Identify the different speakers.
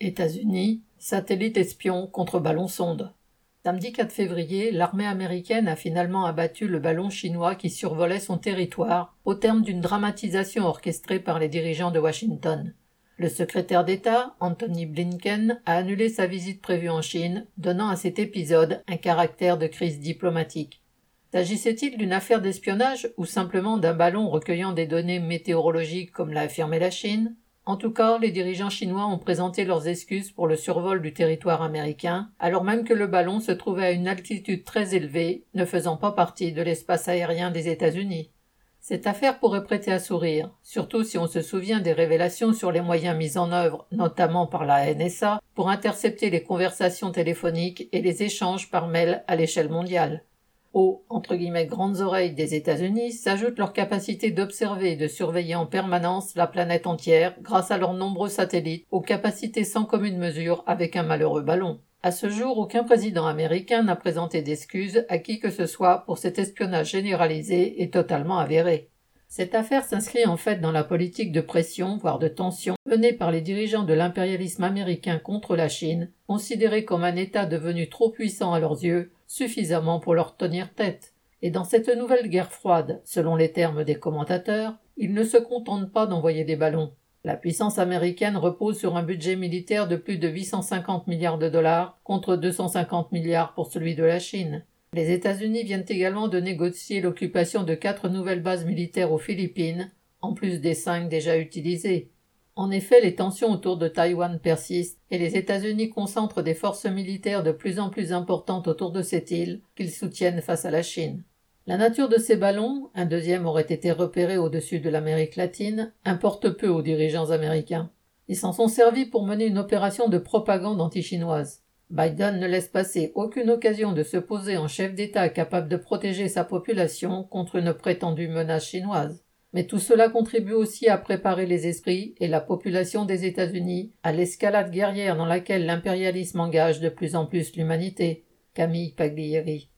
Speaker 1: États-Unis, satellite espion contre ballon sonde. Samedi 4 février, l'armée américaine a finalement abattu le ballon chinois qui survolait son territoire, au terme d'une dramatisation orchestrée par les dirigeants de Washington. Le secrétaire d'État, Anthony Blinken, a annulé sa visite prévue en Chine, donnant à cet épisode un caractère de crise diplomatique. S'agissait-il d'une affaire d'espionnage ou simplement d'un ballon recueillant des données météorologiques comme l'a affirmé la Chine? En tout cas, les dirigeants chinois ont présenté leurs excuses pour le survol du territoire américain, alors même que le ballon se trouvait à une altitude très élevée, ne faisant pas partie de l'espace aérien des États-Unis. Cette affaire pourrait prêter à sourire, surtout si on se souvient des révélations sur les moyens mis en œuvre, notamment par la NSA, pour intercepter les conversations téléphoniques et les échanges par mail à l'échelle mondiale entre guillemets, grandes oreilles des États-Unis s'ajoute leur capacité d'observer et de surveiller en permanence la planète entière grâce à leurs nombreux satellites aux capacités sans commune mesure avec un malheureux ballon. À ce jour, aucun président américain n'a présenté d'excuses à qui que ce soit pour cet espionnage généralisé et totalement avéré. Cette affaire s'inscrit en fait dans la politique de pression, voire de tension, menée par les dirigeants de l'impérialisme américain contre la Chine, considéré comme un État devenu trop puissant à leurs yeux, suffisamment pour leur tenir tête. Et dans cette nouvelle guerre froide, selon les termes des commentateurs, ils ne se contentent pas d'envoyer des ballons. La puissance américaine repose sur un budget militaire de plus de 850 milliards de dollars contre 250 milliards pour celui de la Chine. Les États-Unis viennent également de négocier l'occupation de quatre nouvelles bases militaires aux Philippines, en plus des cinq déjà utilisées. En effet, les tensions autour de Taïwan persistent et les États-Unis concentrent des forces militaires de plus en plus importantes autour de cette île qu'ils soutiennent face à la Chine. La nature de ces ballons, un deuxième aurait été repéré au-dessus de l'Amérique latine, importe peu aux dirigeants américains. Ils s'en sont servis pour mener une opération de propagande anti-chinoise. Biden ne laisse passer aucune occasion de se poser en chef d'État capable de protéger sa population contre une prétendue menace chinoise. Mais tout cela contribue aussi à préparer les esprits et la population des États-Unis à l'escalade guerrière dans laquelle l'impérialisme engage de plus en plus l'humanité. Camille Paglieri.